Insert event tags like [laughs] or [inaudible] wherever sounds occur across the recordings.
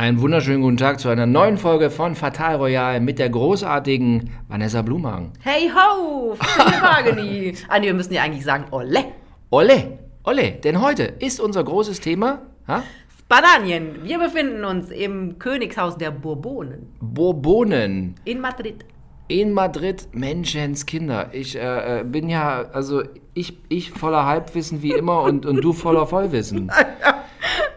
Einen wunderschönen guten Tag zu einer neuen Folge von Fatal Royal mit der großartigen Vanessa Blumhagen. Hey ho, Wageni. ah, nee, wir müssen ja eigentlich sagen, ole. Ole, ole, denn heute ist unser großes Thema ha? Spanien. Wir befinden uns im Königshaus der Bourbonen Bourbonen in Madrid. in Madrid. Menschenskinder. Ich äh, äh, bin ja, also ich, ich voller Halbwissen wie immer und, und du voller Vollwissen. [laughs]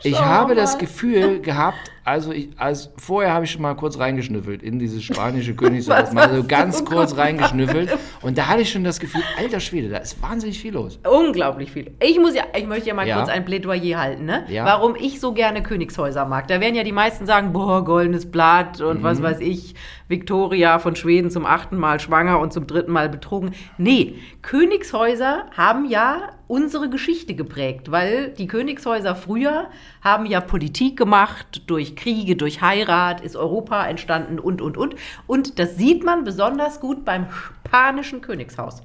Ich Schau habe mal. das Gefühl gehabt, also ich, als vorher habe ich schon mal kurz reingeschnüffelt in dieses spanische Königshaus, [laughs] Was mal so ganz kurz reingeschnüffelt und da hatte ich schon das Gefühl, alter Schwede, da ist wahnsinnig viel los. Unglaublich viel. Ich muss ja, ich möchte ja mal Ja. kurz ein Plädoyer halten, ne? Ja. Warum ich so gerne Königshäuser mag. Da werden ja die meisten sagen, boah, goldenes Blatt und was Mhm. weiß ich, Victoria von Schweden zum achten Mal schwanger und zum dritten Mal betrogen. Nee, Königshäuser haben ja unsere Geschichte geprägt, weil die Königshäuser früher haben ja Politik gemacht, durch Kriege, durch Heirat ist Europa entstanden und, und, und. Und das sieht man besonders gut beim spanischen Königshaus.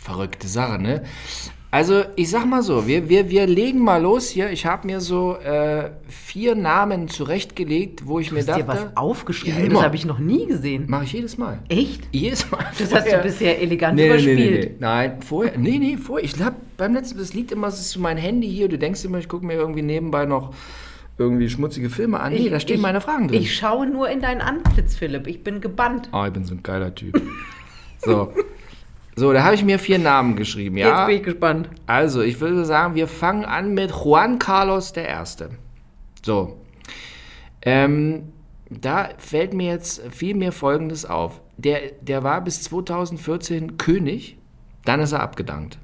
Verrückte Sache, ne? Also, ich sag mal so, wir, wir, wir legen mal los hier. Ich habe mir so äh, vier Namen zurechtgelegt, wo ich mir Hast dachte. dir was aufgeschrieben? Ja, das habe ich noch nie gesehen. Mache ich jedes Mal. Echt? Jedes Mal. [laughs] Das hast du Vorher- bisher elegant Nee, nee, nee, überspielt. nee, nee. Nein, vorher. Nee, nee, vorher. Ich hab beim letzten, das liegt immer, das ist so mein Handy hier. Du denkst immer, ich gucke mir irgendwie nebenbei noch irgendwie schmutzige Filme an. Nee, da stehen ich, meine Fragen drin. Ich schaue nur in dein Antlitz, Philipp. Ich bin gebannt. oh, ich bin so ein geiler Typ. [laughs] so. So, da habe ich mir vier Namen geschrieben, ja? Jetzt bin ich gespannt. Also, ich würde sagen, wir fangen an mit Juan Carlos I. So. Ähm, da fällt mir jetzt viel mehr Folgendes auf. Der, der war bis 2014 König, dann ist er abgedankt.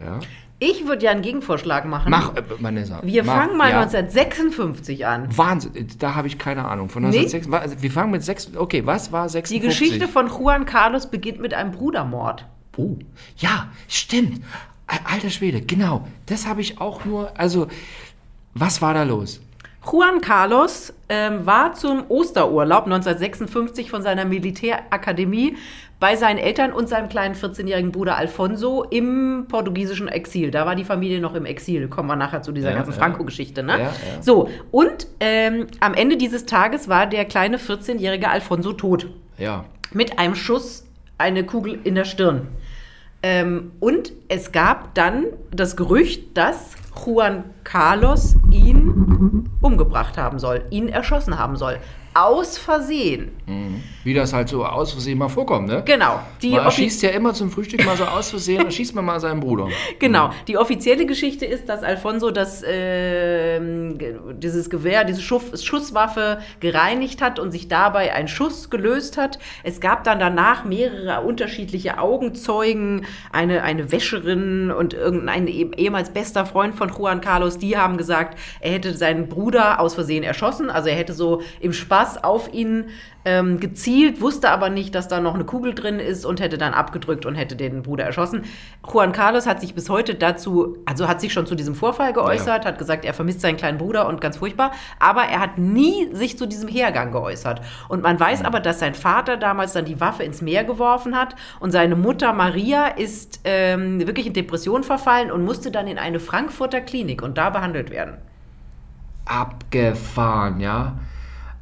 Ja. Ich würde ja einen Gegenvorschlag machen. Mach, äh, Vanessa. Wir mach, fangen mal ja. 1956 an. Wahnsinn, da habe ich keine Ahnung. Von Nee. 1956, wa- wir fangen mit 6. Okay, was war 56? Die Geschichte von Juan Carlos beginnt mit einem Brudermord. Oh, ja, stimmt. Al- Alter Schwede, genau. Das habe ich auch nur. Also, was war da los? Juan Carlos ähm, war zum Osterurlaub 1956 von seiner Militärakademie bei seinen Eltern und seinem kleinen 14-jährigen Bruder Alfonso im portugiesischen Exil. Da war die Familie noch im Exil. Kommen wir nachher zu dieser Ja, ganzen ja. Franco-Geschichte. Ne? Ja. So, und ähm, am Ende dieses Tages war der kleine 14-jährige Alfonso tot. Ja. Mit einem Schuss, eine Kugel in der Stirn. Ähm, und es gab dann das Gerücht, dass Juan Carlos ihn umgebracht haben soll, ihn erschossen haben soll. Aus Versehen. Wie das halt so aus Versehen mal vorkommt, ne? Genau. Die Man schießt ja immer zum Frühstück mal so aus Versehen, dann schießt man mal seinen Bruder. [laughs] Genau. Die offizielle Geschichte ist, dass Alfonso das, ge- dieses Gewehr, diese Schuss, Schusswaffe gereinigt hat und sich dabei ein Schuss gelöst hat. Es gab dann danach mehrere unterschiedliche Augenzeugen, eine, eine Wäscherin und irgendein eh- ehemals bester Freund von Juan Carlos, die haben gesagt, er hätte seinen Bruder aus Versehen erschossen. Also er hätte so im Spaß auf ihn ähm, gezielt, wusste aber nicht, dass da noch eine Kugel drin ist und hätte dann abgedrückt und hätte den Bruder erschossen. Juan Carlos hat sich bis heute dazu, also hat sich schon zu diesem Vorfall geäußert, hat gesagt, er vermisst seinen kleinen Bruder und ganz furchtbar, aber er hat nie sich zu diesem Hergang geäußert. Und man weiß aber, dass sein Vater damals dann die Waffe ins Meer geworfen hat und seine Mutter Maria ist ähm, wirklich in Depression verfallen und musste dann in eine Frankfurter Klinik und da behandelt werden. Abgefahren, ja.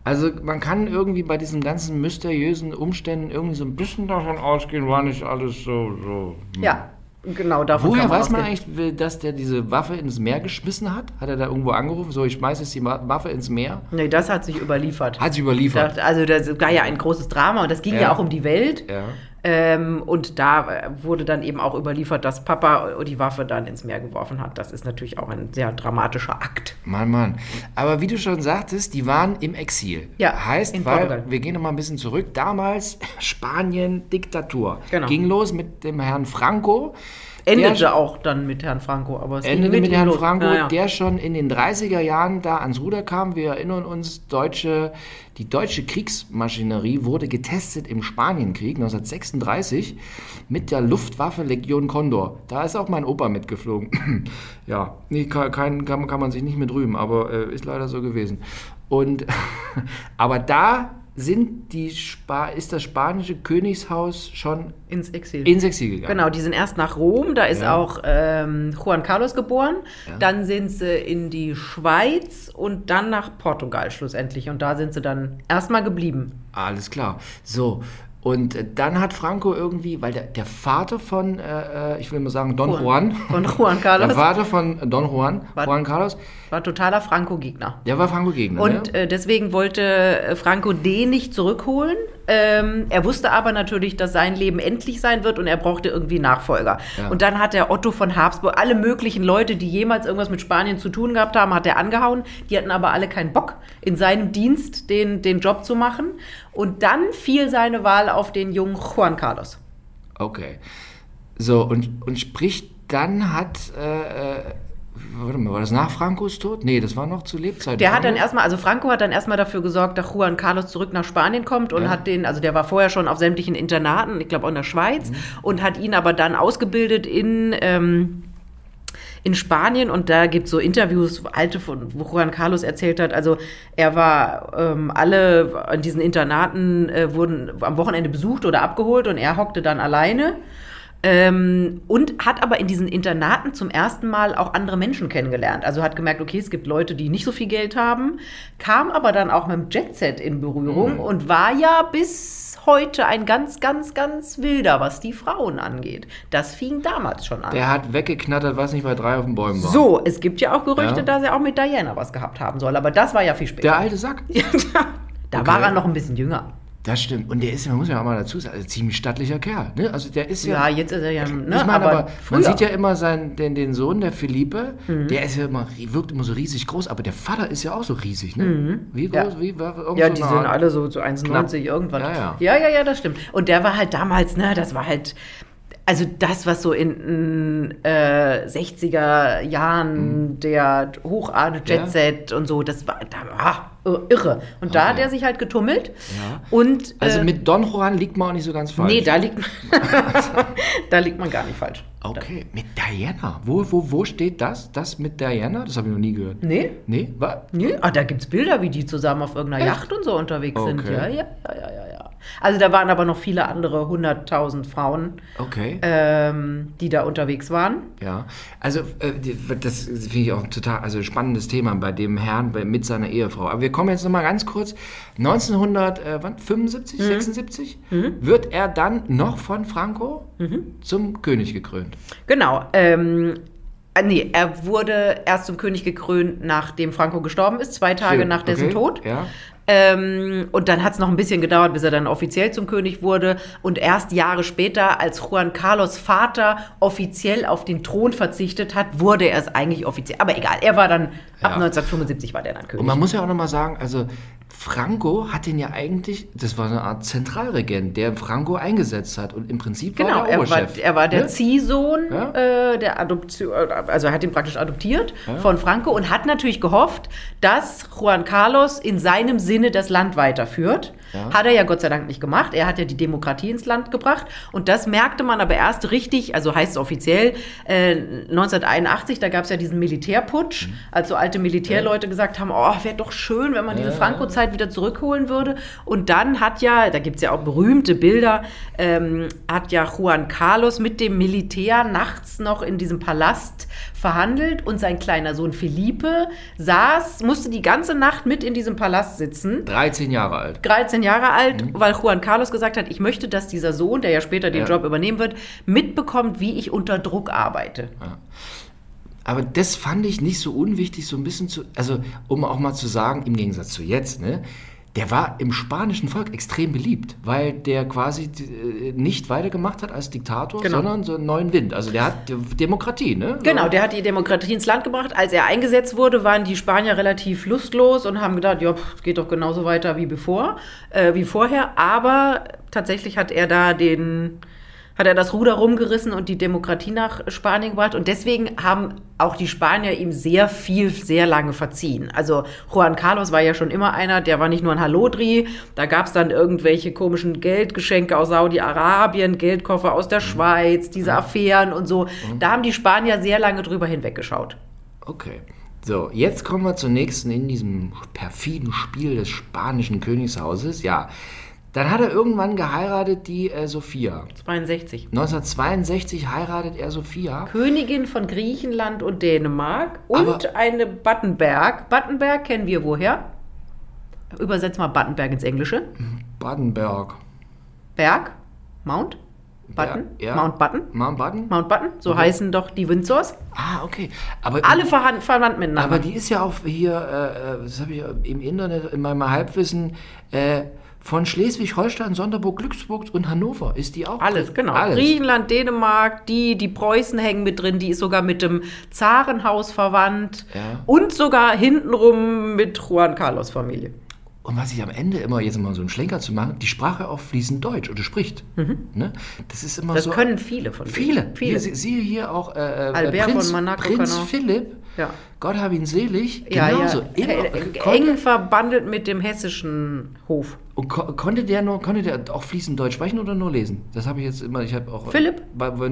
Also man kann irgendwie bei diesen ganzen mysteriösen Umständen irgendwie so ein bisschen davon ausgehen, war nicht alles so. so. hm. Ja, genau davon Woher kann man weiß man eigentlich, dass der diese Waffe ins Meer geschmissen hat? Hat er da irgendwo angerufen? So, ich schmeiße jetzt die Wa- Waffe ins Meer? Nee, das hat sich überliefert. Hat sie überliefert. Also das war ja ein großes Drama und das ging ja, Ja. auch um die Welt. Ja. Ähm, und da äh, wurde dann eben auch überliefert, dass Papa die Waffe dann ins Meer geworfen hat. Das ist natürlich auch ein sehr dramatischer Akt. Mann, Mann. Aber wie du schon sagtest, die waren im Exil. Ja, Heißt, weil, Portugal. wir gehen noch mal ein bisschen zurück. Damals [laughs] Spanien, Diktatur. Genau. Ging los mit dem Herrn Franco. Endete Der- auch dann mit Herrn Franco. Aber endete mit ihm Herrn los. Franco, Naja. der schon in den 30er Jahren da ans Ruder kam. Wir erinnern uns, deutsche, die deutsche Kriegsmaschinerie wurde getestet im Spanienkrieg 1936 mit der Luftwaffe Legion Condor. Da ist auch mein Opa mitgeflogen. [clears throat] ja, nee, kein, kann, kann man sich nicht mit rühmen, aber äh, ist leider so gewesen. Und [laughs] aber da sind die Spa ist das spanische Königshaus schon Ins Exil. ins Exil gegangen. Genau, die sind erst nach Rom, da ist Ja. auch ähm, Juan Carlos geboren. Ja. Dann sind sie in die Schweiz und dann nach Portugal schlussendlich. Und da sind sie dann erstmal geblieben. Alles klar. So. Und äh, dann hat Franco irgendwie, weil der, der Vater von, äh, äh, ich will mal sagen, Don Juan, Von Juan Carlos der Vater von Don Juan, War- Juan Carlos, war totaler Franco-Gegner. der war Franco-Gegner. Und ne? äh, deswegen wollte Franco den nicht zurückholen. Ähm, er wusste aber natürlich, dass sein Leben endlich sein wird und er brauchte irgendwie Nachfolger. Ja. Und dann hat er Otto von Habsburg, alle möglichen Leute, die jemals irgendwas mit Spanien zu tun gehabt haben, hat er angehauen. Die hatten aber alle keinen Bock, in seinem Dienst den, den Job zu machen. Und dann fiel seine Wahl auf den jungen Juan Carlos. Okay. So, und, und sprich, dann hat, äh, äh, warte mal, war das nach Francos Tod? Nee, das war noch zu Lebzeiten. Der hat dann erstmal, also Franco hat dann erstmal dafür gesorgt, dass Juan Carlos zurück nach Spanien kommt und Ja. hat den, also der war vorher schon auf sämtlichen Internaten, ich glaube auch in der Schweiz, Mhm. und hat ihn aber dann ausgebildet in, ähm, in Spanien und da gibt es so Interviews, alte von, wo Juan Carlos erzählt hat, also er war, ähm, alle an diesen Internaten äh, wurden am Wochenende besucht oder abgeholt und er hockte dann alleine. Ähm, und hat aber in diesen Internaten zum ersten Mal auch andere Menschen kennengelernt. Also hat gemerkt, okay, es gibt Leute, die nicht so viel Geld haben, kam aber dann auch mit dem Jetset in Berührung Mhm. und war ja bis heute ein ganz, ganz, ganz wilder, was die Frauen angeht. Das fing damals schon an. Der hat weggeknattert, was nicht bei drei auf den Bäumen war. so, es gibt ja auch Gerüchte, Ja. dass er auch mit Diana was gehabt haben soll, aber das war ja viel später. Der alte Sack. [laughs] da Okay. war er noch ein bisschen jünger. Das stimmt. Und der ist, man muss ja auch mal dazu sagen, also ziemlich stattlicher Kerl. Ne? Also der ist Ja, ja. jetzt ist er ja, ne, ich meine, aber, man früher. Mhm. sieht ja immer seinen, den, den Sohn, der Philippe, der ist ja immer, wirkt immer so riesig groß, aber der Vater ist ja auch so riesig, ne? Wie Mhm. Ja. groß? Wie, war, Ja, die sind alle so, so 1,90 Knapp. irgendwas. Ja, ja. ja, ja, ja, das stimmt. Und der war halt damals, ne, das war halt, also das, was so in den äh, 60er Jahren der Hochadel Mhm. Ja. Jet-Set und so, das war, da war irre. Und da Okay. hat er sich halt getummelt. Ja. Und, Also äh, mit Don Juan liegt man auch nicht so ganz falsch. nee, da liegt, [laughs] da liegt man gar nicht falsch. Okay, mit Diana. Wo, wo, wo steht das? Das mit Diana? Das habe ich noch nie gehört. Nee, Nee? Was? Nee, ah, da gibt es Bilder, wie die zusammen auf irgendeiner Echt? Yacht und so unterwegs sind. Okay. Ja, ja, ja, ja, ja, ja. Also da waren aber noch viele andere hunderttausend Frauen, Okay. ähm, die da unterwegs waren. Ja, also äh, das finde ich auch ein total also spannendes Thema bei dem Herrn bei, mit seiner Ehefrau. Aber wir kommen jetzt nochmal ganz kurz. 1975, Mhm. 76 wird er dann noch von Franco Mhm. zum König gekrönt. Genau. Ähm, äh, nee, er wurde erst zum König gekrönt, nachdem Franco gestorben ist, zwei Tage Schön, nach dessen okay, Tod. Ja. Ähm, und dann hat es noch ein bisschen gedauert, bis er dann offiziell zum König wurde. Und erst Jahre später, als Juan Carlos Vater offiziell auf den Thron verzichtet hat, wurde er es eigentlich offiziell. Aber egal, er war dann, ab Ja. 1975 war der dann König. Und man muss ja auch nochmal sagen, also Franco hat ihn ja eigentlich, das war eine Art Zentralregent, der Franco eingesetzt hat und im Prinzip Genau, war er war, Oberchef. er war der ne? Ziehsohn Ja. äh, der Adoption, also er hat ihn praktisch adoptiert von Franco und hat natürlich gehofft, dass Juan Carlos in seinem Sinne das Land weiterführt. Ja. Hat er ja Gott sei Dank nicht gemacht. Er hat ja die Demokratie ins Land gebracht und das merkte man aber erst richtig, also heißt es offiziell, äh, 1981, da gab es ja diesen Militärputsch, als so alte Militärleute gesagt haben, oh, wäre doch schön, wenn man diese Franco-Zeit wieder zurückholen würde. Und dann hat ja, da gibt es ja auch berühmte Bilder, ähm, hat ja Juan Carlos mit dem Militär nachts noch in diesem Palast verhandelt und sein kleiner Sohn Felipe saß, musste die ganze Nacht mit in diesem Palast sitzen. 13 Jahre alt. 13 Jahre alt, weil Juan Carlos gesagt hat, ich möchte, dass dieser Sohn, der ja später den Ja. Job übernehmen wird, mitbekommt, wie ich unter Druck arbeite. Aber das fand ich nicht so unwichtig, so ein bisschen zu, also um auch mal zu sagen, im Gegensatz zu jetzt, ne, der war im spanischen Volk extrem beliebt, weil der quasi äh, nicht weitergemacht hat als Diktator, Genau. sondern so einen neuen Wind. Also der hat Demokratie, ne? Genau, der hat die Demokratie ins Land gebracht. Als er eingesetzt wurde, waren die Spanier relativ lustlos und haben gedacht, ja, pff, geht doch genauso weiter wie bevor, äh, wie vorher. Aber tatsächlich hat er da den, hat er das Ruder rumgerissen und die Demokratie nach Spanien gebracht. Und deswegen haben auch die Spanier ihm sehr viel, sehr lange verziehen. Also Juan Carlos war ja schon immer einer, der war nicht nur ein Hallodri. Da gab es dann irgendwelche komischen Geldgeschenke aus Saudi-Arabien, Geldkoffer aus der Schweiz, diese Affären und so. Da haben die Spanier sehr lange drüber hinweggeschaut. Okay. So, jetzt kommen wir zur nächsten in diesem perfiden Spiel des spanischen Königshauses. Ja, dann hat er irgendwann geheiratet die äh, Sophia. 62. 1962 heiratet er Sophia. Königin von Griechenland und Dänemark und Aber- eine Battenberg. Battenberg kennen wir woher? Übersetz mal Battenberg ins Englische. Badenberg. Berg? Mount? Button? Ja, ja. Mount Button? Mount Baden? Mount Button? So heißen doch die Windsors. Ah, okay. Aber, Alle verhan- verwandt miteinander. aber die ist ja auch hier, äh, äh, das habe ich im Internet, in meinem Halbwissen, äh, von Schleswig-Holstein, Sonderburg, Glücksburg und Hannover ist die auch. Alles, genau. Alles. Griechenland, Dänemark, die, die Preußen hängen mit drin, die ist sogar mit dem Zarenhaus verwandt Ja. und sogar hintenrum mit Juan Carlos Familie. Und was ich am Ende immer, jetzt mal so einen Schlenker zu machen, die Sprache auch fließend Deutsch oder spricht. Ne? Das ist immer Mhm. Das so. können viele von. Viele. Viele. Sie- siehe hier auch äh, äh, Albert Prinz, von Monaco Prinz Philipp, Ja. Gott hab ihn selig, ja, genauso. ja. Immer, eng verbandelt mit dem hessischen Hof. und ko konnte der nur, konnte der auch fließend Deutsch sprechen oder nur lesen? Das habe ich jetzt immer, ich habe auch... Philipp?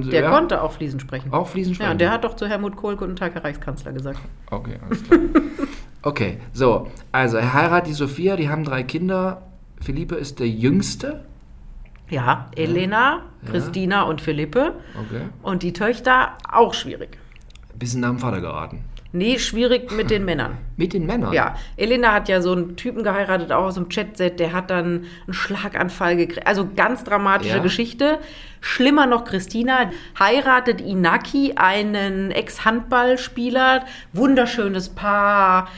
Sie- Der ja, konnte auch fließend sprechen. Auch fließend sprechen? Ja, der hat doch zu Helmut Kohl Guten Tag, Herr Reichskanzler gesagt. Okay, alles klar. [laughs] okay, so, also er heiratet die Sophia, die haben drei Kinder. Philippe ist der Jüngste. Ja, Elena, Christina und Philippe. Okay. Und die Töchter auch schwierig. Bisschen nach dem Vater geraten. Nee, schwierig mit den Männern. Mit den Männern? Ja, Elena hat ja so einen Typen geheiratet, auch aus dem Chatset, der hat dann einen Schlaganfall gekriegt. Also ganz dramatische Ja. Geschichte. Schlimmer noch, Christina heiratet Inaki, einen Ex-Handballspieler, wunderschönes Paar,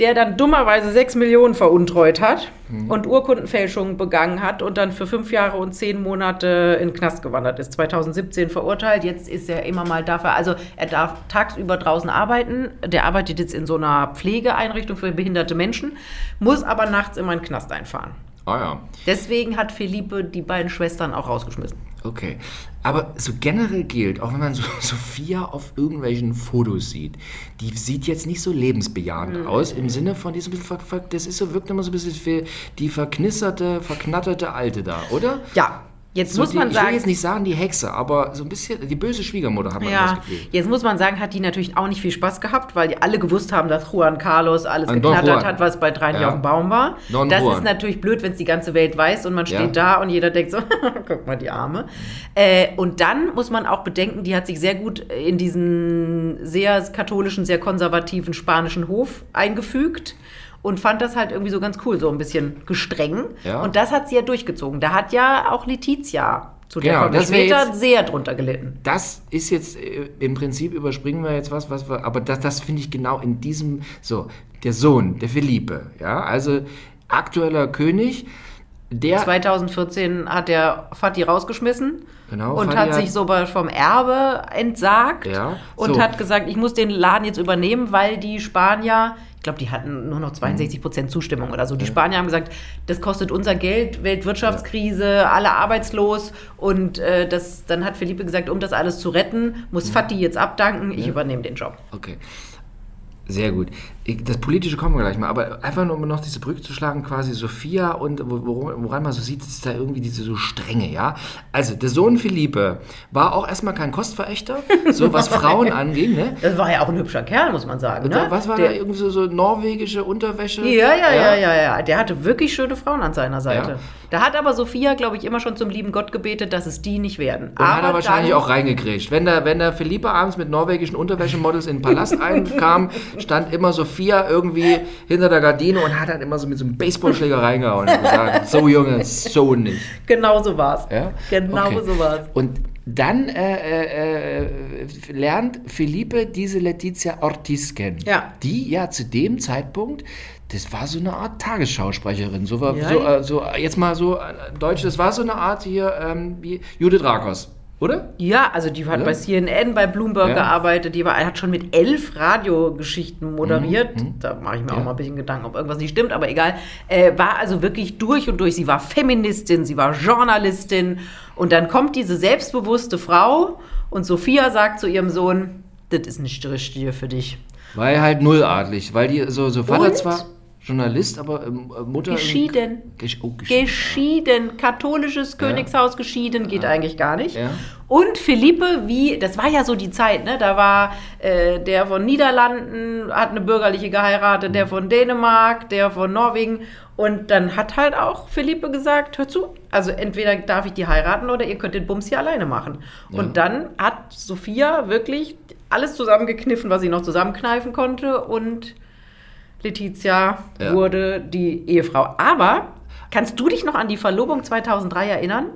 der dann dummerweise sechs Millionen veruntreut hat Mhm. und Urkundenfälschung begangen hat und dann für fünf Jahre und zehn Monate in den Knast gewandert ist. 2017 verurteilt, jetzt ist er immer mal dafür, also er darf tagsüber draußen arbeiten, der arbeitet jetzt in so einer Pflegeeinrichtung für behinderte Menschen, muss aber nachts immer in den Knast einfahren. Ah ja. Deswegen hat Felipe die beiden Schwestern auch rausgeschmissen. Okay. Aber so generell gilt, auch wenn man so [laughs] Sophia auf irgendwelchen Fotos sieht, die sieht jetzt nicht so lebensbejahend Mhm. aus, im Sinne von, die ist ein bisschen ver, ver, das ist so, wirkt immer so ein bisschen für die verknisterte, verknatterte Alte da, oder? Ja, jetzt So muss die, man ich will sagen, jetzt nicht sagen die Hexe, aber so ein bisschen die böse Schwiegermutter hat man das Ja, Gefühl. jetzt muss man sagen, hat die natürlich auch nicht viel Spaß gehabt, weil die alle gewusst haben, dass Juan Carlos alles Don geknattert hat, was bei drei Ja. auf dem Baum war. Don das Juan. ist natürlich blöd, wenn es die ganze Welt weiß und man Ja. steht da und jeder denkt so, [laughs] guck mal die Arme. Äh, und dann muss man auch bedenken, die hat sich sehr gut in diesen sehr katholischen, sehr konservativen spanischen Hof eingefügt. Und fand das halt irgendwie so ganz cool, so ein bisschen gestreng. Ja. Und das hat sie ja durchgezogen. Da hat ja auch Letizia, zu der Genau, das später, jetzt- sehr drunter gelitten. Das ist jetzt äh, im Prinzip überspringen wir jetzt was, was wir, aber das, das finde ich genau in diesem, so, der Sohn, der Felipe, ja, also aktueller König, der, 2014 hat der Fatih rausgeschmissen Genau, und Fatih hat sich sogar vom Erbe entsagt Ja, und so. hat gesagt, ich muss den Laden jetzt übernehmen, weil die Spanier, ich glaube, die hatten nur noch 62 Prozent Zustimmung oder so. Die Spanier haben gesagt, das kostet unser Geld, Weltwirtschaftskrise, alle arbeitslos und äh, das, dann hat Felipe gesagt, um das alles zu retten, muss Fatih jetzt abdanken, ich übernehme den Job. okay, sehr gut. Das Politische kommen wir gleich mal, aber einfach nur um noch diese Brücke zu schlagen, quasi Sophia und wo- woran, man so sieht, ist da irgendwie diese so Strenge, ja. Also, der Sohn Philippe war auch erstmal kein Kostverächter, [laughs] so was Frauen anging, ne? Das war ja auch ein hübscher Kerl, muss man sagen. Ne? Was war der, da irgendwie so, so norwegische Unterwäsche? Ja, ja, ja, ja, ja. Der hatte wirklich schöne Frauen an seiner Seite. Ja. Da hat aber Sophia, glaube ich, immer schon zum lieben Gott gebetet, dass es die nicht werden. Und hat er wahrscheinlich dann, auch reingegrätscht. Wenn der, wenn der Philippe abends mit norwegischen Unterwäschemodels in den Palast [laughs] einkam, stand immer Sophia irgendwie hinter der Gardine und hat dann immer so mit so einem Baseballschläger reingehauen und gesagt, so Junge, so nicht. Genau so war's. Ja? Genau Okay. so war's. Und dann äh, äh, äh, lernt Felipe diese Letizia Ortiz kennen. Ja. Die ja zu dem Zeitpunkt, das war so eine Art Tagesschausprecherin. So, war, Ja, so, äh, so jetzt mal so äh, Deutsch, das war so eine Art hier ähm, wie Judith Rakos, oder? Ja, also die hat Ja. bei CNN, bei Bloomberg Ja. gearbeitet, die war, hat schon mit elf Radiogeschichten moderiert. Mhm, Da mache ich mir Ja. auch mal ein bisschen Gedanken, ob irgendwas nicht stimmt, aber egal. Äh, war also wirklich durch und durch. Sie war Feministin, sie war Journalistin. Und dann kommt diese selbstbewusste Frau und Sophia sagt zu ihrem Sohn, das ist nicht die Richtige für dich. Weil halt nulladlig, weil die so, so Vater Und? zwar. Journalist, aber ähm, Mutter. Geschieden. Gesch oh, Geschieden. Katholisches Königshaus geschieden geht eigentlich gar nicht. Ja. Und Philippe, wie, das war ja so die Zeit, ne? Da war äh, der von Niederlanden, hat eine bürgerliche geheiratet, der von Dänemark, der von Norwegen. Und dann hat halt auch Philippe gesagt, hör zu, also entweder darf ich die heiraten oder ihr könnt den Bums hier alleine machen. Und dann hat Sophia wirklich alles zusammengekniffen, was sie noch zusammenkneifen konnte und Letizia Ja. wurde die Ehefrau. Aber kannst du dich noch an die Verlobung 2003 erinnern?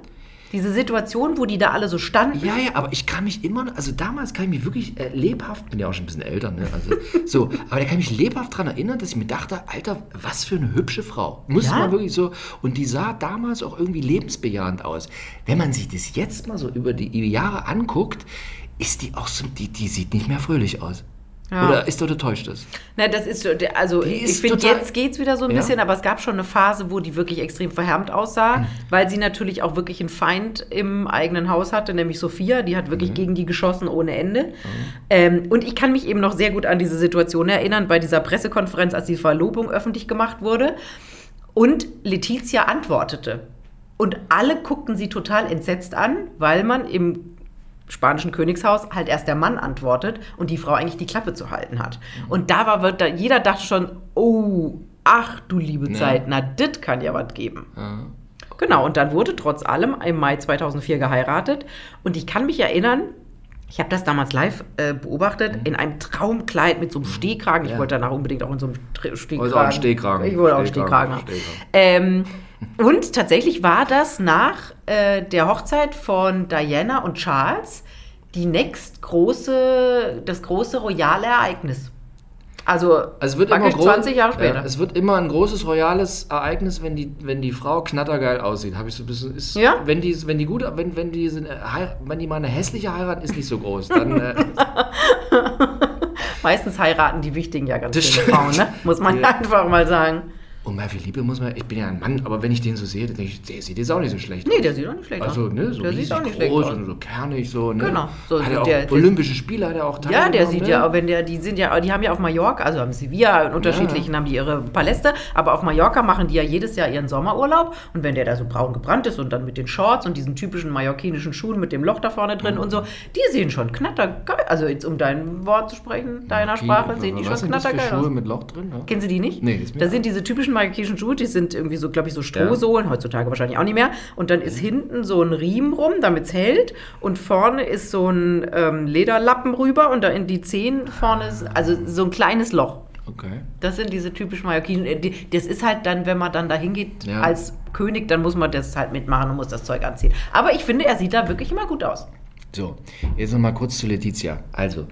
Diese Situation, wo die da alle so standen? Ja, ja, aber ich kann mich immer, noch- also damals kann ich mich wirklich äh, lebhaft, bin ja auch schon ein bisschen älter, ne? Also, [laughs] so, aber da kann ich mich lebhaft daran erinnern, dass ich mir dachte, Alter, was für eine hübsche Frau. Muss Ja. man wirklich so, und die sah damals auch irgendwie lebensbejahend aus. Wenn man sich das jetzt mal so über die Jahre anguckt, ist die auch so, die, die sieht nicht mehr fröhlich aus. Ja. Oder ist oder täuscht das? Na, das ist also Die ich ist finde, jetzt geht's wieder so ein Ja. bisschen, aber es gab schon eine Phase, wo die wirklich extrem verhärmt aussah, weil sie natürlich auch wirklich einen Feind im eigenen Haus hatte, nämlich Sophia, die hat wirklich gegen die geschossen ohne Ende. Ähm, und ich kann mich eben noch sehr gut an diese Situation erinnern, bei dieser Pressekonferenz, als die Verlobung öffentlich gemacht wurde. Und Letizia antwortete. Und alle guckten sie total entsetzt an, weil man im spanischen Königshaus halt erst der Mann antwortet und die Frau eigentlich die Klappe zu halten hat. Und da war, wird da, jeder dachte schon, oh, ach du liebe Zeit, na, das kann ja was geben. Genau, und dann wurde trotz allem im Mai 2004 geheiratet. Und ich kann mich erinnern, ich habe das damals live äh, beobachtet, in einem Traumkleid mit so einem Stehkragen. Ich Ja. wollte danach unbedingt auch in so einem Stehkragen. Also auch einen Stehkragen. Ich wollte auch einen Stehkragen, Stehkragen haben. Stehkragen. Ähm, und tatsächlich war das nach äh, der Hochzeit von Diana und Charles die nächst große, das große royale Ereignis. Also, Also es wird immer groß, 20 Jahre später. Ja, es wird immer ein großes royales Ereignis, wenn die, wenn die Frau knattergeil aussieht. Habe ich so ein bisschen. Ist, Ja? Wenn die, wenn die gute, wenn, wenn die, sind, äh, wenn die mal eine hässliche heiraten, ist nicht so groß. Dann äh, [laughs] Meistens heiraten die Wichtigen ja ganz schöne. Frauen, ne? Muss man Ja. einfach mal sagen. Und mal viel Liebe muss man. Ich bin ja ein Mann, aber wenn ich den so sehe, dann denke ich, der sieht jetzt auch nicht so schlecht Nee, aus. der sieht auch nicht schlecht Also, aus. ne, so der riesig sieht auch nicht schlecht groß aus. und so kernig so, ne? Genau. So, hat er auch der- der- Olympische Spiele hat er auch Ja, der sieht ne? ja, wenn der, die sind ja, die haben ja auf Mallorca, also am Sevilla, in unterschiedlichen haben die ihre Paläste, aber auf Mallorca machen die ja jedes Jahr ihren Sommerurlaub und wenn der da so braun gebrannt ist und dann mit den Shorts und diesen typischen mallorquinischen Schuhen mit dem Loch da vorne drin und so, die sehen schon knattergeil, also jetzt um dein Wort zu sprechen, deiner Sprache, sehen die schon für knattergeil Schuhe aus. mit Loch drin? Ne? Kennen Sie die nicht? Nee, ist mir auch- sind diese typischen mallorquinischen Schuhe, die sind irgendwie so, glaube ich, so Strohsohlen, heutzutage wahrscheinlich auch nicht mehr. Und dann Mhm. ist hinten so ein Riemen rum, damit es hält. Und vorne ist so ein ähm, Lederlappen rüber und da in die Zehen vorne ist, also so ein kleines Loch. Okay. Das sind diese typischen Mallorquinen. Äh, Das ist halt dann, wenn man dann da hingeht Ja. als König, dann muss man das halt mitmachen und muss das Zeug anziehen. Aber ich finde, er sieht da wirklich immer gut aus. So, jetzt noch mal kurz zu Letizia. Also,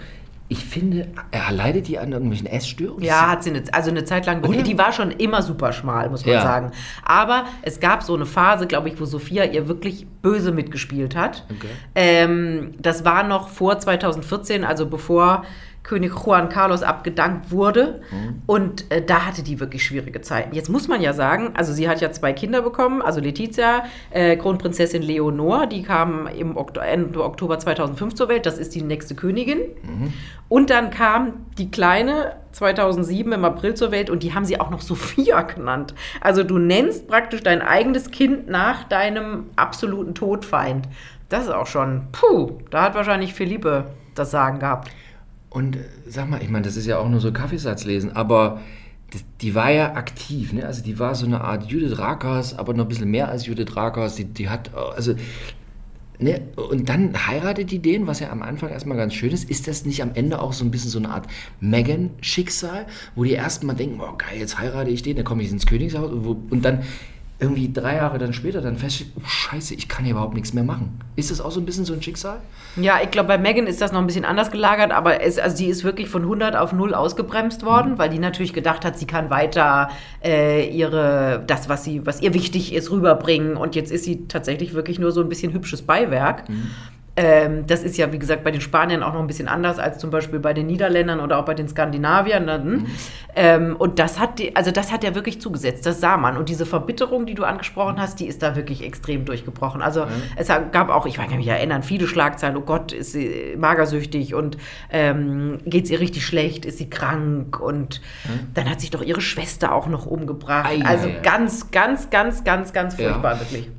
ich finde, er leidet die an irgendwelchen Essstörungen? Ja, hat sie eine, also eine Zeit lang, Oder? die war schon immer super schmal, muss man Ja. sagen. Aber es gab so eine Phase, glaube ich, wo Sophia ihr wirklich böse mitgespielt hat. Okay. Ähm, das war noch vor 2014, also bevor König Juan Carlos abgedankt wurde. Mhm. Und äh, da hatte die wirklich schwierige Zeiten. Jetzt muss man ja sagen, also sie hat ja zwei Kinder bekommen, also Letizia, äh, Kronprinzessin Leonor, die kam im Okto Ende Oktober 2005 zur Welt, das ist die nächste Königin. Und dann kam die Kleine 2007 im April zur Welt und die haben sie auch noch Sophia genannt. Also du nennst praktisch dein eigenes Kind nach deinem absoluten Todfeind. Das ist auch schon, puh, da hat wahrscheinlich Philippe das Sagen gehabt. Und äh, sag mal, ich meine, das ist ja auch nur so Kaffeesatz lesen, aber die war ja aktiv, ne? Also die war so eine Art Judith Rakers, aber noch ein bisschen mehr als Judith Rakers. Die, die hat, äh, also, ne? Und dann heiratet die den, was ja am Anfang erstmal ganz schön ist. Ist das nicht am Ende auch so ein bisschen so eine Art Megan-Schicksal, wo die ersten mal denken, oh geil, jetzt heirate ich den, dann komme ich ins Königshaus und dann irgendwie drei Jahre dann später dann feststellt, oh scheiße, ich kann hier überhaupt nichts mehr machen. Ist das auch so ein bisschen so ein Schicksal? Ja, ich glaube, bei Megan ist das noch ein bisschen anders gelagert, aber es, also sie ist wirklich von 100 auf 0 ausgebremst worden, weil die natürlich gedacht hat, sie kann weiter äh, ihre, das, was, sie, was ihr wichtig ist, rüberbringen. Und jetzt ist sie tatsächlich wirklich nur so ein bisschen hübsches Beiwerk. Ähm, das ist ja, wie gesagt, bei den Spaniern auch noch ein bisschen anders als zum Beispiel bei den Niederländern oder auch bei den Skandinaviern. Mhm. Ähm, und das hat, die, also das hat ja wirklich zugesetzt, das sah man. Und diese Verbitterung, die du angesprochen hast, die ist da wirklich extrem durchgebrochen. Also mhm. es gab auch, ich kann mich erinnern, viele Schlagzeilen, oh Gott, ist sie magersüchtig und ähm, geht es ihr richtig schlecht, ist sie krank und mhm. dann hat sich doch ihre Schwester auch noch umgebracht. Ei, also ja, ganz, ganz, ganz, ganz, ganz furchtbar, ja. wirklich.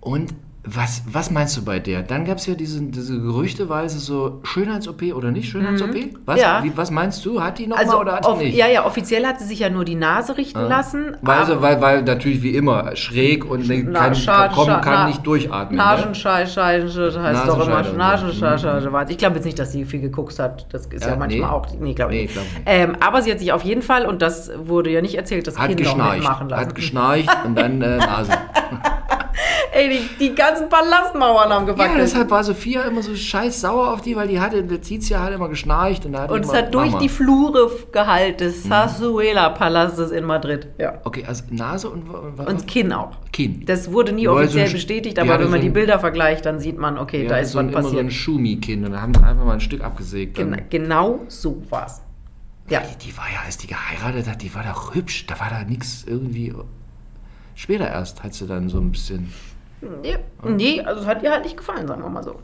Und was, was meinst du bei der? Dann gab es ja diese, diese gerüchteweise so Schönheits-OP oder nicht Schönheits-OP? Mhm. Was, ja. was meinst du? Hat die noch also oder hat die nicht? Ja, ja, offiziell hat sie sich ja nur die Nase richten ah. lassen. Weil, sie, weil, weil natürlich wie immer schräg und na, kann, Schad, kommen, kann na, nicht durchatmen. Ne? Nasenscheiße heißt doch immer Nasenscheiße. Mhm. Ich glaube jetzt nicht, dass sie viel geguckt hat. Das ist ja, ja manchmal nee. auch. Nee, glaube nee, glaub nicht. Ähm, aber sie hat sich auf jeden Fall, und das wurde ja nicht erzählt, das hat Kind geschnarcht, noch mitmachen lassen. Hat geschnarcht und dann äh, [laughs] Nase. Ey, die, die ganzen Palastmauern haben gewackelt. Ja, deshalb war Sophia immer so scheiß sauer auf die, weil die hatte, Letizia hat immer geschnarcht. Und, da und es hat durch Mama. die Flure gehalten des Sassuela-Palastes in Madrid. Ja. Okay, also Nase und was? Und Kinn auch. Kinn. Das wurde nie offiziell so bestätigt, aber wenn man so die Bilder vergleicht, dann sieht man, okay, da ist so was passiert. immer so ein Schumi-Kinn und da haben sie einfach mal ein Stück abgesägt. Gen genau so war's. Ja. Die, die war ja, als die geheiratet hat, die war doch hübsch. Da war da nichts irgendwie. Später erst hat sie dann so ein bisschen. Nee, nee, also es hat ihr halt nicht gefallen, sagen wir mal so.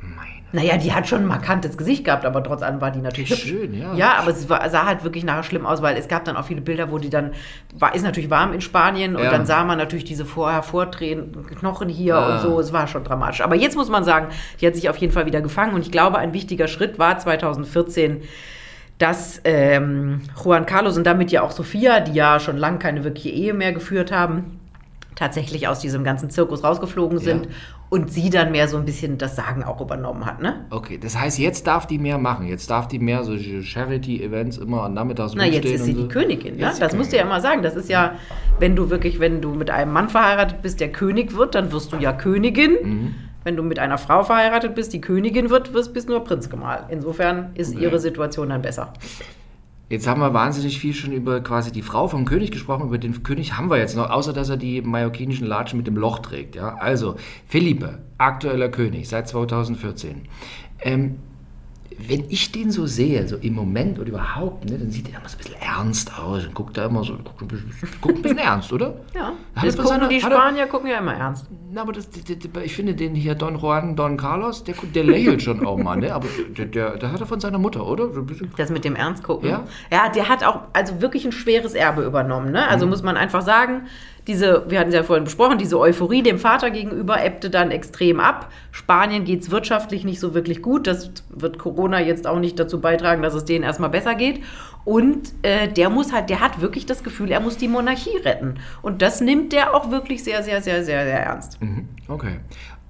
Meine. Naja, die hat schon ein markantes Gesicht gehabt, aber trotz allem war die natürlich hübsch. Schön, ja. Ja, aber es war, sah halt wirklich nachher schlimm aus, weil es gab dann auch viele Bilder, wo die dann, war, ist natürlich warm in Spanien und ja. dann sah man natürlich diese vorher vordrehenden Knochen hier ja. und so. Es war schon dramatisch. Aber jetzt muss man sagen, die hat sich auf jeden Fall wieder gefangen und ich glaube, ein wichtiger Schritt war 2014, dass ähm, Juan Carlos und damit ja auch Sophia, die ja schon lange keine wirkliche Ehe mehr geführt haben, tatsächlich aus diesem ganzen Zirkus rausgeflogen sind ja. und sie dann mehr so ein bisschen das Sagen auch übernommen hat, ne? Okay, das heißt, jetzt darf die mehr machen. Jetzt darf die mehr solche Charity-Events immer nachmittags Na, jetzt ist sie so. die Königin, ne? Das musst du ja immer sagen. Das ist ja, wenn du wirklich, wenn du mit einem Mann verheiratet bist, der König wird, dann wirst du ja Königin. Mhm. Wenn du mit einer Frau verheiratet bist, die Königin wird, bist du nur Prinzgemahl. Insofern ist okay. ihre Situation dann besser. Jetzt haben wir wahnsinnig viel schon über quasi die Frau vom König gesprochen. Über den König haben wir jetzt noch, außer dass er die mallorquinischen Latschen mit dem Loch trägt. Ja? Also, Philippe, aktueller König seit 2014. Ähm, wenn ich den so sehe, so im Moment oder überhaupt, ne, dann sieht er immer so ein bisschen ernst aus und guckt da immer so, guckt ein bisschen, guckt ein bisschen [laughs] ernst, oder? Ja. Das gucken seiner, die Spanier er, gucken ja immer ernst. Na, aber das, ich finde den hier Don Juan, Don Carlos, der, der lächelt schon auch mal, ne? Aber der, der, der hat er von seiner Mutter, oder? Das mit dem Ernst gucken. Ja. Ja, der hat auch also wirklich ein schweres Erbe übernommen, ne? Also mhm. muss man einfach sagen, diese, wir hatten es ja vorhin besprochen, diese Euphorie dem Vater gegenüber ebbte dann extrem ab. Spanien geht es wirtschaftlich nicht so wirklich gut. Das wird Corona jetzt auch nicht dazu beitragen, dass es denen erstmal besser geht. Und äh, der muss halt, der hat wirklich das Gefühl, er muss die Monarchie retten. Und das nimmt der auch wirklich sehr, sehr, sehr, sehr, sehr ernst. Mhm. Okay.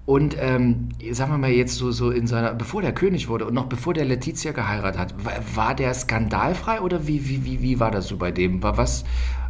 Und ähm, sagen wir mal jetzt so, so in seiner, bevor der König wurde und noch bevor der Letizia geheiratet hat, war, war der skandalfrei oder wie, wie, wie, wie war das so bei dem? War was,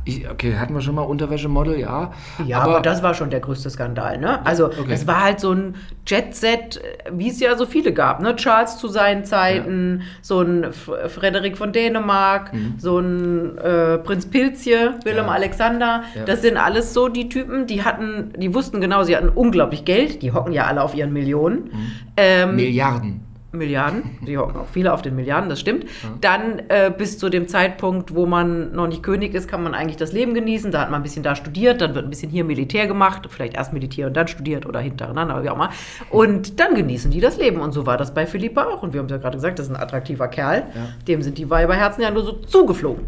ich, okay, hatten wir schon mal Unterwäschemodel, ja. Ja, aber, aber, das war schon der größte Skandal, ne? Also okay. es war halt so ein Jet-Set, wie es ja so viele gab, ne? Charles zu seinen Zeiten, ja. so ein Frederik von Dänemark, mhm. so ein äh, Prinz Pilzje, Willem ja. Alexander. Ja. Das sind alles so die Typen, die hatten, die wussten genau, sie hatten unglaublich Geld, die hocken ja alle auf ihren Millionen. Mhm. Ähm, Milliarden. Milliarden, die hocken auch viele auf den Milliarden, das stimmt. Dann äh, bis zu dem Zeitpunkt, wo man noch nicht König ist, kann man eigentlich das Leben genießen. Da hat man ein bisschen da studiert, dann wird ein bisschen hier Militär gemacht, vielleicht erst Militär und dann studiert oder hintereinander, wie auch immer. Und dann genießen die das Leben. Und so war das bei Philippa auch. Und wir haben es ja gerade gesagt, das ist ein attraktiver Kerl. Ja. Dem sind die Weiberherzen ja nur so zugeflogen.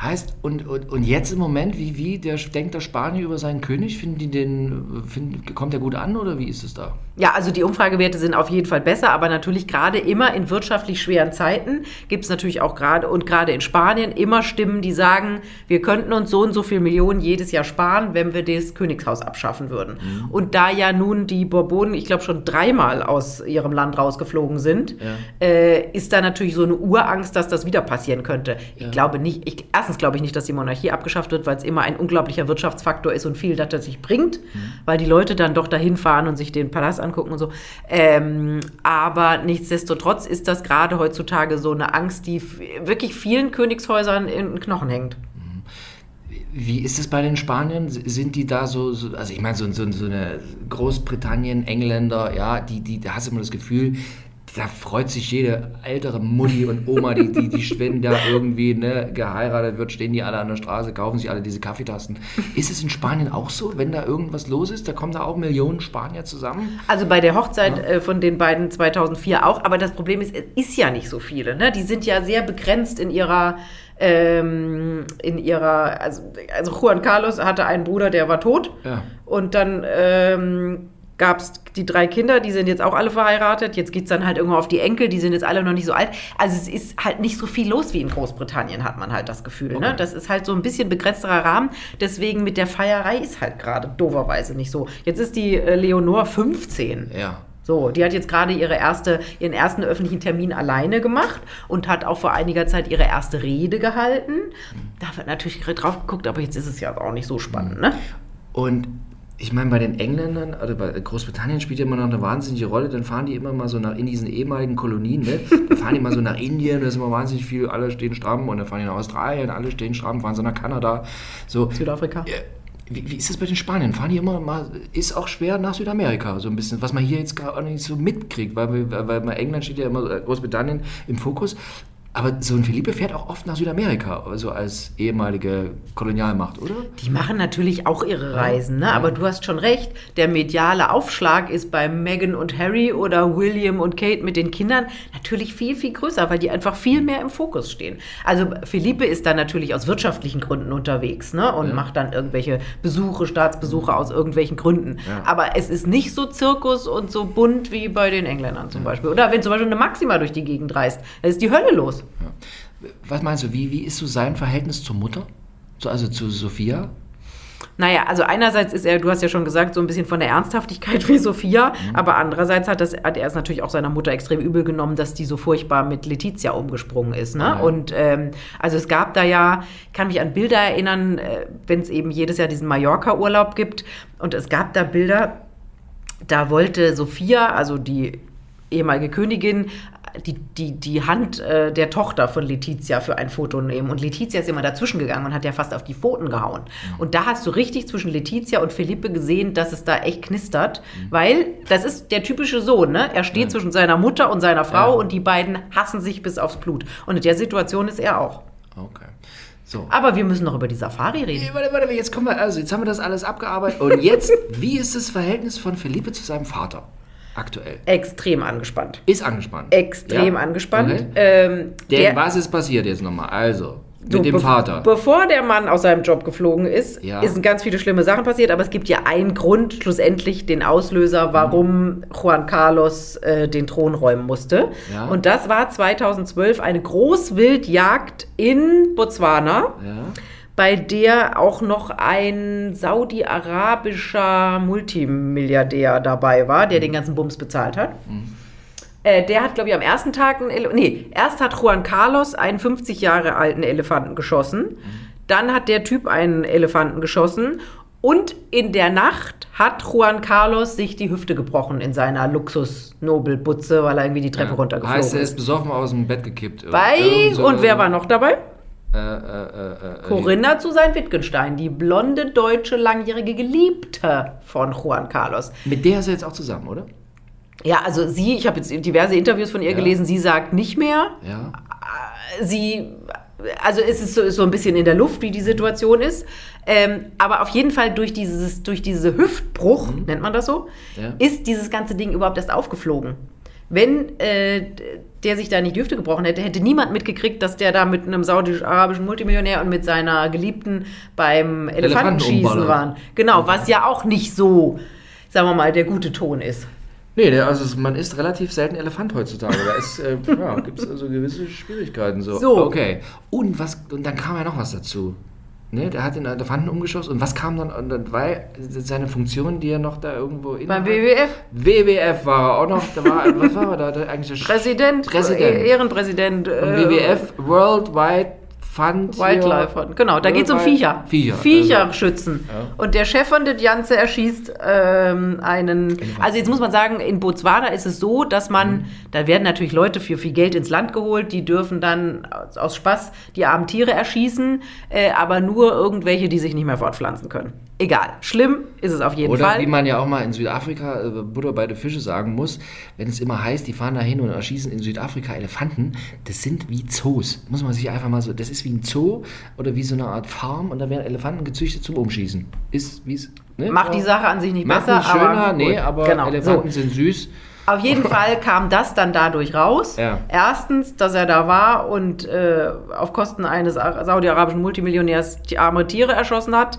Heißt, und, und, und jetzt im Moment, wie, wie der, denkt der Spanier über seinen König? Finden die den, find, kommt der gut an oder wie ist es da? Ja, also die Umfragewerte sind auf jeden Fall besser, aber natürlich gerade immer in wirtschaftlich schweren Zeiten gibt es natürlich auch gerade und gerade in Spanien immer Stimmen, die sagen, wir könnten uns so und so viel Millionen jedes Jahr sparen, wenn wir das Königshaus abschaffen würden. Mhm. Und da ja nun die Bourbonen, ich glaube, schon dreimal aus ihrem Land rausgeflogen sind, ja. äh, ist da natürlich so eine Urangst, dass das wieder passieren könnte. Ich ja. glaube nicht, ich, erstens glaube ich nicht, dass die Monarchie abgeschafft wird, weil es immer ein unglaublicher Wirtschaftsfaktor ist und viel das sich bringt, mhm. weil die Leute dann doch dahin fahren und sich den Palast angucken und so. Ähm, aber nichtsdestotrotz ist das gerade heutzutage so eine Angst, die wirklich vielen Königshäusern in den Knochen hängt. Wie ist es bei den Spaniern? Sind die da so, so also ich meine, so, so, so eine Großbritannien, Engländer, ja, die, die, da hast du immer das Gefühl, da freut sich jede ältere Mutti und Oma, die, die, die wenn da irgendwie ne, geheiratet wird, stehen die alle an der Straße, kaufen sich alle diese Kaffeetassen. Ist es in Spanien auch so, wenn da irgendwas los ist? Da kommen da auch Millionen Spanier zusammen? Also bei der Hochzeit ja. äh, von den beiden 2004 auch, aber das Problem ist, es ist ja nicht so viele. Ne? Die sind ja sehr begrenzt in ihrer ähm, in ihrer, also, also Juan Carlos hatte einen Bruder, der war tot. Ja. Und dann ähm, gab es die drei Kinder, die sind jetzt auch alle verheiratet. Jetzt geht es dann halt irgendwo auf die Enkel, die sind jetzt alle noch nicht so alt. Also es ist halt nicht so viel los wie in Großbritannien, hat man halt das Gefühl. Ne? Okay. Ne? Das ist halt so ein bisschen begrenzterer Rahmen. Deswegen mit der Feierei ist halt gerade doverweise nicht so. Jetzt ist die äh, Leonor 15. Ja. So, die hat jetzt gerade ihre erste, ihren ersten öffentlichen Termin alleine gemacht und hat auch vor einiger Zeit ihre erste Rede gehalten. Da wird natürlich drauf geguckt, aber jetzt ist es ja auch nicht so spannend, ne? Und ich meine, bei den Engländern, also bei Großbritannien spielt ja immer noch eine wahnsinnige Rolle, dann fahren die immer mal so nach, in diesen ehemaligen Kolonien, ne? Dann fahren die mal so nach Indien, da ist immer wahnsinnig viel, alle stehen stramm und dann fahren die nach Australien, alle stehen stramm, fahren so nach Kanada. So. Südafrika. Wie, wie, ist das bei den Spaniern? Fahren die immer mal, ist auch schwer nach Südamerika, so ein bisschen, was man hier jetzt gar nicht so mitkriegt, weil, weil, weil England steht ja immer, äh, Großbritannien im Fokus. Aber so ein Felipe fährt auch oft nach Südamerika, also als ehemalige Kolonialmacht, oder? Die machen natürlich auch ihre Reisen, ne? Ja. aber du hast schon recht, der mediale Aufschlag ist bei Meghan und Harry oder William und Kate mit den Kindern natürlich viel, viel größer, weil die einfach viel mehr im Fokus stehen. Also Felipe ist da natürlich aus wirtschaftlichen Gründen unterwegs ne? und ja. macht dann irgendwelche Besuche, Staatsbesuche aus irgendwelchen Gründen. Ja. Aber es ist nicht so Zirkus und so bunt wie bei den Engländern zum Beispiel. Oder wenn zum Beispiel eine Maxima durch die Gegend reist, da ist die Hölle los. Ja. Was meinst du, wie, wie ist so sein Verhältnis zur Mutter? So, also zu Sophia? Naja, also einerseits ist er, du hast ja schon gesagt, so ein bisschen von der Ernsthaftigkeit [laughs] wie Sophia, mhm. aber andererseits hat, das, hat er es natürlich auch seiner Mutter extrem übel genommen, dass die so furchtbar mit Letizia umgesprungen ist. Ne? Mhm. Und ähm, also es gab da ja, ich kann mich an Bilder erinnern, äh, wenn es eben jedes Jahr diesen Mallorca-Urlaub gibt und es gab da Bilder, da wollte Sophia, also die ehemalige Königin, die, die, die Hand äh, der Tochter von Letizia für ein Foto nehmen. Und Letizia ist immer dazwischen gegangen und hat ja fast auf die Pfoten gehauen. Mhm. Und da hast du richtig zwischen Letizia und Felipe gesehen, dass es da echt knistert, mhm. weil das ist der typische Sohn, ne? Er steht mhm. zwischen seiner Mutter und seiner Frau ja. und die beiden hassen sich bis aufs Blut. Und in der Situation ist er auch. Okay. So. Aber wir müssen noch über die Safari reden. Nee, warte, warte, jetzt kommen wir, also jetzt haben wir das alles abgearbeitet. Und jetzt, [laughs] wie ist das Verhältnis von Felipe zu seinem Vater? Aktuell? Extrem angespannt. Ist angespannt. Extrem ja? angespannt. Okay. Ähm, der, der, was ist passiert jetzt nochmal? Also, mit so, dem Vater. Bevor der Mann aus seinem Job geflogen ist, ja. sind ganz viele schlimme Sachen passiert, aber es gibt ja einen Grund, schlussendlich den Auslöser, warum Juan Carlos äh, den Thron räumen musste. Ja. Und das war 2012 eine Großwildjagd in Botswana. Ja bei der auch noch ein saudi-arabischer Multimilliardär dabei war, der den ganzen Bums bezahlt hat. Mhm. Äh, der hat, glaube ich, am ersten Tag einen Ele Nee, erst hat Juan Carlos einen 50 Jahre alten Elefanten geschossen. Mhm. Dann hat der Typ einen Elefanten geschossen. Und in der Nacht hat Juan Carlos sich die Hüfte gebrochen in seiner Luxus-Nobelbutze, weil er irgendwie die Treppe ja, runtergeflogen heißt, ist. Heißt, er ist besoffen aus dem Bett gekippt. Bei, und wer war noch dabei? Äh, äh, äh, Corinna zu sein Wittgenstein, die blonde deutsche langjährige Geliebte von Juan Carlos. Mit der ist er jetzt auch zusammen, oder? Ja, also sie, ich habe jetzt diverse Interviews von ihr ja. gelesen, sie sagt nicht mehr. Ja. Sie, also ist es so, ist so ein bisschen in der Luft, wie die Situation ist. Ähm, aber auf jeden Fall durch, dieses, durch diese Hüftbruch, mhm. nennt man das so, ja. ist dieses ganze Ding überhaupt erst aufgeflogen. Wenn äh, der sich da nicht die Hüfte gebrochen hätte, hätte niemand mitgekriegt, dass der da mit einem saudisch-arabischen Multimillionär und mit seiner Geliebten beim Elefantenschießen waren. Genau, was ja auch nicht so, sagen wir mal, der gute Ton ist. Nee, also man isst relativ selten Elefant heutzutage. Da äh, ja, gibt es also gewisse Schwierigkeiten. So. so. Okay. Und, was, und dann kam ja noch was dazu. Ne, der hat den Elefanten umgeschossen. Und was kam dann? Und weil seine Funktion, die er noch da irgendwo in. Beim WWF? WWF war er auch noch. Da war, was war er da? eigentlich der Präsident. Präsident. Ehrenpräsident. Und WWF, World Wide Fand Wildlife Fund. Genau, da geht es um Viecher. Viecher, Viecher also- schützen. Ja. Und der Chef von das Ganze erschießt ähm, einen. Also jetzt muss man sagen, in Botswana ist es so, dass man, Mhm. da werden natürlich Leute für viel Geld ins Land geholt, die dürfen dann aus, aus Spaß die armen Tiere erschießen, äh, aber nur irgendwelche, die sich nicht mehr fortpflanzen können. Egal. Schlimm ist es auf jeden Oder Fall. wie man ja auch mal in Südafrika äh, Butter bei den Fische sagen muss, wenn es immer heißt, die fahren da hin und erschießen in Südafrika Elefanten, das sind wie Zoos. Muss man sich einfach mal so, das ist wie ein Zoo oder wie so eine Art Farm und da werden Elefanten gezüchtet zum Umschießen. Ist wie es. Ne? Macht die Sache an sich nicht Macht besser, nicht schöner, aber nee, gut. aber Genau, Elefanten so. sind süß. Auf jeden [laughs] Fall kam das dann dadurch raus. Ja. Erstens, dass er da war und äh, auf Kosten eines saudi-arabischen Multimillionärs die arme Tiere erschossen hat.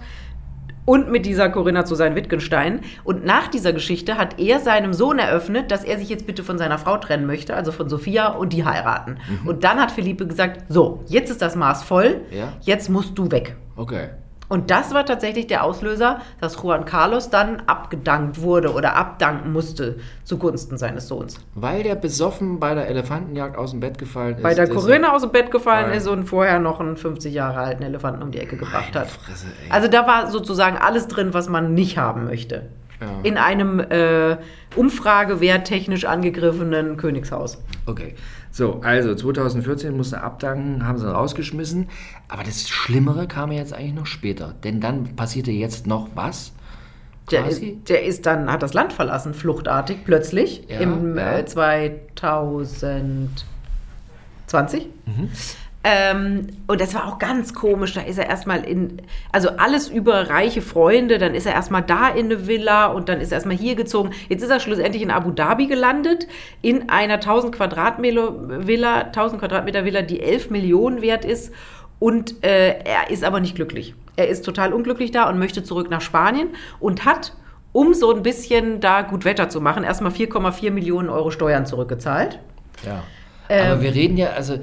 Und mit dieser Corinna zu sein Wittgenstein. Und nach dieser Geschichte hat er seinem Sohn eröffnet, dass er sich jetzt bitte von seiner Frau trennen möchte, also von Sophia, und die heiraten. Und dann hat Felipe gesagt: So, jetzt ist das Maß voll, Ja. jetzt musst du weg. Okay. Und das war tatsächlich der Auslöser, dass Juan Carlos dann abgedankt wurde oder abdanken musste zugunsten seines Sohns. Weil der besoffen bei der Elefantenjagd aus dem Bett gefallen ist. Bei der Corinna aus dem Bett gefallen ist und vorher noch einen 50 Jahre alten Elefanten um die Ecke gebracht hat. Fresse, ey. Also da war sozusagen alles drin, was man nicht haben möchte. Ja. In einem äh, umfragewerttechnisch angegriffenen Königshaus. Okay. So, also 2014 musste er abdanken, haben sie rausgeschmissen. Aber das Schlimmere kam ja jetzt eigentlich noch später. Denn dann passierte jetzt noch was? Der ist, der ist dann, hat das Land verlassen, fluchtartig, plötzlich, Ja, im ja. Äh, 2020. Mhm. Ähm, und das war auch ganz komisch. Da ist er erstmal in, also alles über reiche Freunde, dann ist er erstmal da in eine Villa und dann ist er erstmal hier gezogen. Jetzt ist er schlussendlich in Abu Dhabi gelandet, in einer 1000 Quadratmeter Villa, 1000 Quadratmeter Villa, die 11 Millionen wert ist. Und äh, er ist aber nicht glücklich. Er ist total unglücklich da und möchte zurück nach Spanien und hat, um so ein bisschen da gut Wetter zu machen, erstmal 4,4 Millionen Euro Steuern zurückgezahlt. Ja. Ähm, Aber wir reden ja, also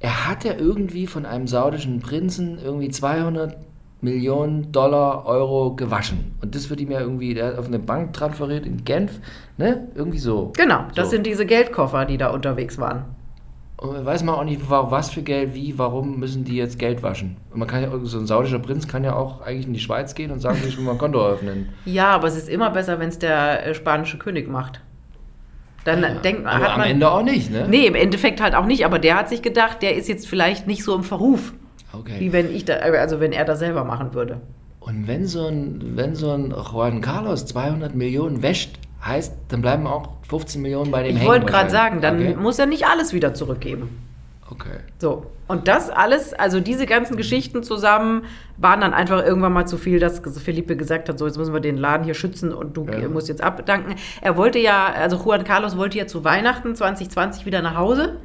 er hat ja irgendwie von einem saudischen Prinzen irgendwie 200 Millionen Dollar, Euro gewaschen. Und das wird ihm ja irgendwie, der hat auf eine Bank transferiert in Genf, ne? Irgendwie so. Genau, das So. sind diese Geldkoffer, die da unterwegs waren. Und weiß man auch nicht, wa- was für Geld, wie, warum müssen die jetzt Geld waschen. Und man kann ja, so ein saudischer Prinz kann ja auch eigentlich in die Schweiz gehen und sagen, ich will mal ein Konto eröffnen. [laughs] Ja, aber es ist immer besser, wenn es der äh, spanische König macht. Dann denkt man, Aber hat am man. Ende auch nicht, ne? Nee, im Endeffekt halt auch nicht, aber der hat sich gedacht, der ist jetzt vielleicht nicht so im Verruf, Okay. wie wenn ich da, also wenn er das selber machen würde. Und wenn so ein, wenn so ein Juan Carlos 200 Millionen wäscht, heißt, dann bleiben auch 15 Millionen bei dem Ich wollte gerade sagen, dann okay. muss er nicht alles wieder zurückgeben. Okay. So. Und das alles, also diese ganzen Geschichten zusammen, waren dann einfach irgendwann mal zu viel, dass Felipe gesagt hat, so jetzt müssen wir den Laden hier schützen und du Ja. musst jetzt abdanken. Er wollte ja, also Juan Carlos wollte ja zu Weihnachten 2020 wieder nach Hause.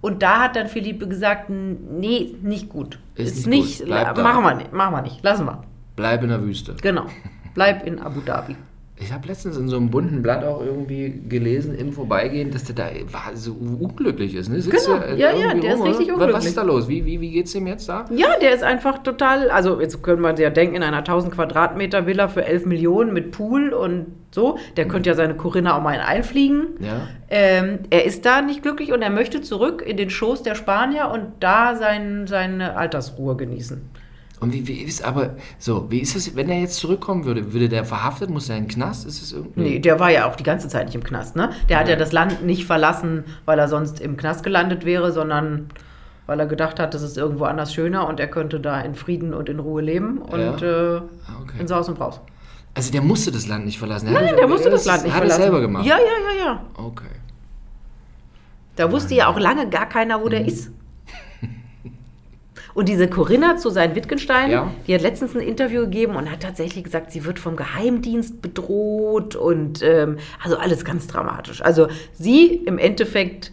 Und da hat dann Felipe gesagt, nee, nicht gut. Ist Ist, nicht nicht, machen wir nicht, machen wir nicht, lassen wir. Bleib in der Wüste. Genau. Bleib in Abu Dhabi. Ich habe letztens in so einem bunten Blatt auch irgendwie gelesen im Vorbeigehen, dass der da so unglücklich ist. Ne? Sitzt Genau. äh, Ja, ja, der ist rum, richtig oder? Was unglücklich. ist da los? Wie, wie, wie geht's dem jetzt da? Ja, der ist einfach total, also jetzt könnte man ja denken, in einer 1000 Quadratmeter Villa für 11 Millionen mit Pool und so, der könnte ja seine Corinna auch mal einfliegen. Ja. Ähm, er ist da nicht glücklich und er möchte zurück in den Schoß der Spanier und da sein, seine Altersruhe genießen. Und wie, wie ist aber so, wie ist es, wenn er jetzt zurückkommen würde? Würde der verhaftet? Muss er in den Knast? Ist es irgendwie. Nee, der war ja auch die ganze Zeit nicht im Knast, ne? Der hat ja das Land nicht verlassen, weil er sonst im Knast gelandet wäre, sondern weil er gedacht hat, das ist irgendwo anders schöner und er könnte da in Frieden und in Ruhe leben und Ja. äh, Ah, okay. in Saus und Braus. Also der musste das Land nicht verlassen. Nein, der musste das Land nicht hat verlassen. er selber gemacht. Ja, ja, ja, ja. Okay. Da wusste ja auch lange gar keiner, wo der ist. Und diese Corinna zu sein Wittgenstein, Ja. die hat letztens ein Interview gegeben und hat tatsächlich gesagt, sie wird vom Geheimdienst bedroht und ähm, also alles ganz dramatisch. Also sie im Endeffekt,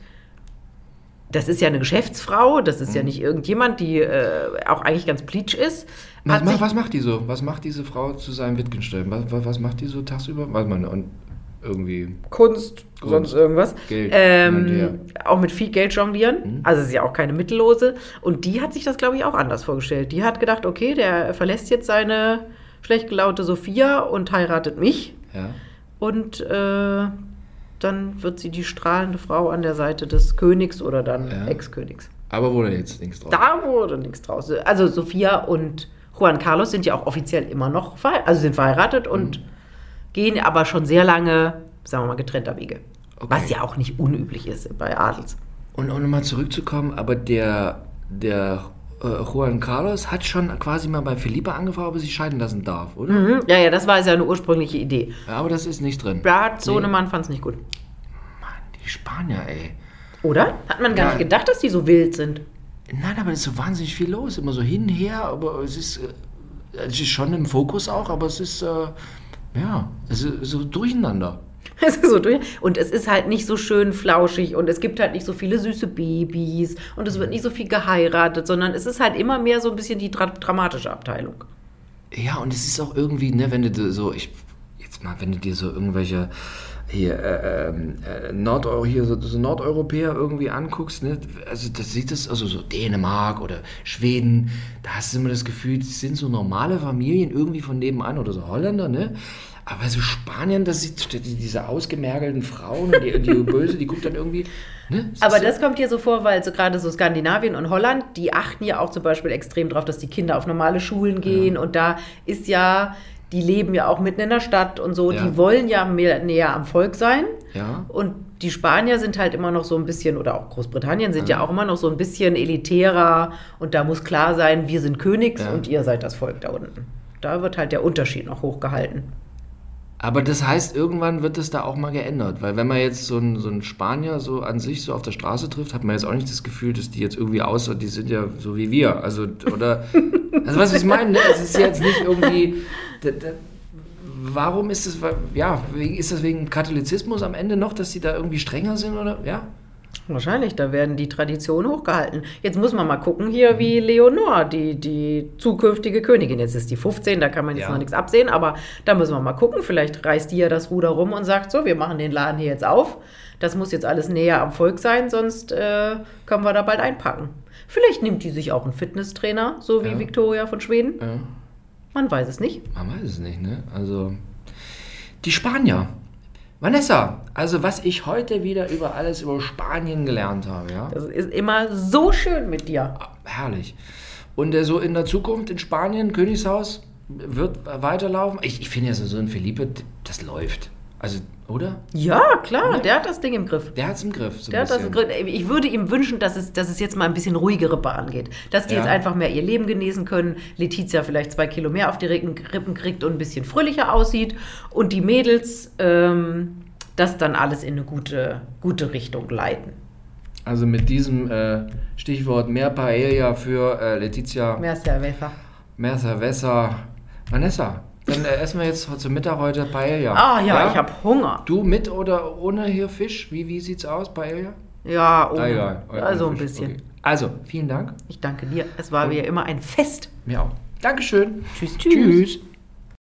das ist ja eine Geschäftsfrau, das ist ja Mhm. nicht irgendjemand, die äh, auch eigentlich ganz pleatsch ist. Was, was macht die so? Was macht diese Frau zu seinem Wittgenstein? Was, was, was macht die so tagsüber? Weiß man und irgendwie. Kunst, Kunst, sonst irgendwas. Geld. Ähm, auch mit viel Geld jonglieren. Mhm. Also ist ja auch keine Mittellose. Und die hat sich das, glaube ich, auch anders vorgestellt. Die hat gedacht, okay, der verlässt jetzt seine schlecht gelaunte Sophia und heiratet mich. Ja. Und äh, dann wird sie die strahlende Frau an der Seite des Königs oder dann Ja. Ex-Königs. Aber wurde jetzt nichts draus. Da wurde nichts draus. Also Sophia und Juan Carlos sind ja auch offiziell immer noch verheiratet, also sind verheiratet und gehen aber schon sehr lange, sagen wir mal, getrennter Wege. Okay. Was ja auch nicht unüblich ist bei Adels. Und um nochmal zurückzukommen, aber der, der äh, Juan Carlos hat schon quasi mal bei Felipe angefragt, ob er sich scheiden lassen darf, oder? Mhm. Ja, ja, das war seine ursprüngliche Idee. Ja, aber das ist nicht drin. Brad Nee. Sohnemann fand es nicht gut. Die Spanier, ey. Oder? Hat man gar Ja. nicht gedacht, dass die so wild sind. Nein, aber es ist so wahnsinnig viel los. Immer so hin her, aber es ist, äh, es ist schon im Fokus auch, aber es ist, äh, ja, es ist so durcheinander. [laughs] Es ist so durch. Und es ist halt nicht so schön flauschig und es gibt halt nicht so viele süße Babys und es wird nicht so viel geheiratet, sondern es ist halt immer mehr so ein bisschen die dra dramatische Abteilung. Ja, und es ist auch irgendwie, ne, wenn du so, ich, jetzt mal, wenn du dir so irgendwelche hier, äh, ähm, äh, Nordeu hier so, so Nordeuropäer irgendwie anguckst, ne, also das sieht es, also so Dänemark oder Schweden, da hast du immer das Gefühl, das sind so normale Familien irgendwie von nebenan oder so Holländer, ne? Aber so Spanien, das sieht die- diese ausgemergelten Frauen und die, die [laughs] Böse, die guckt dann irgendwie, ne? Aber das kommt hier so vor, weil so gerade so Skandinavien und Holland, die achten ja auch zum Beispiel extrem drauf, dass die Kinder auf normale Schulen gehen und da ist ja, die leben ja auch mitten in der Stadt und so, Ja. die wollen ja mehr, näher am Volk sein. Ja. Und die Spanier sind halt immer noch so ein bisschen, oder auch Großbritannien sind ja, auch immer noch so ein bisschen elitärer und da muss klar sein, wir sind Königs Ja. und ihr seid das Volk da unten. Da wird halt der Unterschied noch hochgehalten. Aber das heißt, irgendwann wird es da auch mal geändert. Weil wenn man jetzt so einen, so einen Spanier so an sich so auf der Straße trifft, hat man jetzt auch nicht das Gefühl, dass die jetzt irgendwie außer, die sind ja so wie wir. Also, oder, [laughs] also was ich meine, ne? es ist jetzt nicht irgendwie, warum ist es, ja, ist das wegen Katholizismus am Ende noch, dass die da irgendwie strenger sind oder, ja? Wahrscheinlich, da werden die Traditionen hochgehalten. Jetzt muss man mal gucken hier, wie Leonor, die, die zukünftige Königin, jetzt ist die 15, da kann man jetzt Ja. noch nichts absehen, aber da müssen wir mal gucken. Vielleicht reißt die ja das Ruder rum und sagt so, wir machen den Laden hier jetzt auf. Das muss jetzt alles näher am Volk sein, sonst äh, können wir da bald einpacken. Vielleicht nimmt die sich auch einen Fitnesstrainer, so wie Ja. Victoria von Schweden. ja. Man weiß es nicht. Man weiß es nicht, ne? Also, die Spanier. Vanessa, also was ich heute wieder über alles über Spanien gelernt habe, ja? Das ist immer so schön mit dir. Herrlich. Und äh, so in der Zukunft in Spanien, Königshaus, wird weiterlaufen. Ich, ich finde ja so, so ein Felipe, das läuft. Also, oder? Ja, klar, der hat das Ding im Griff. Der hat es im Griff. So Der hat das im. Griff. Ich würde ihm wünschen, dass es, dass es jetzt mal ein bisschen ruhigere Bahn geht. Dass die Ja. jetzt einfach mehr ihr Leben genießen können. Letizia vielleicht zwei Kilo mehr auf die Rippen Rippen kriegt und ein bisschen fröhlicher aussieht. Und die Mädels ähm, das dann alles in eine gute, gute Richtung leiten. Also mit diesem äh, Stichwort mehr Paella für äh, Letizia, Mehr Cerveza. mehr Cerveza. Vanessa, dann äh, essen wir jetzt zum Mittag heute Paella. Ah ja, ich habe Hunger. Du mit oder ohne hier Fisch? Wie, wie sieht's aus, Paella? Ja, Ah, egal. also Ohne ein Fisch. bisschen. Okay. Also, vielen Dank. Ich danke dir. Es war wie immer ein Fest. Mir auch. Dankeschön. Tschüss, tschüss. Tschüss.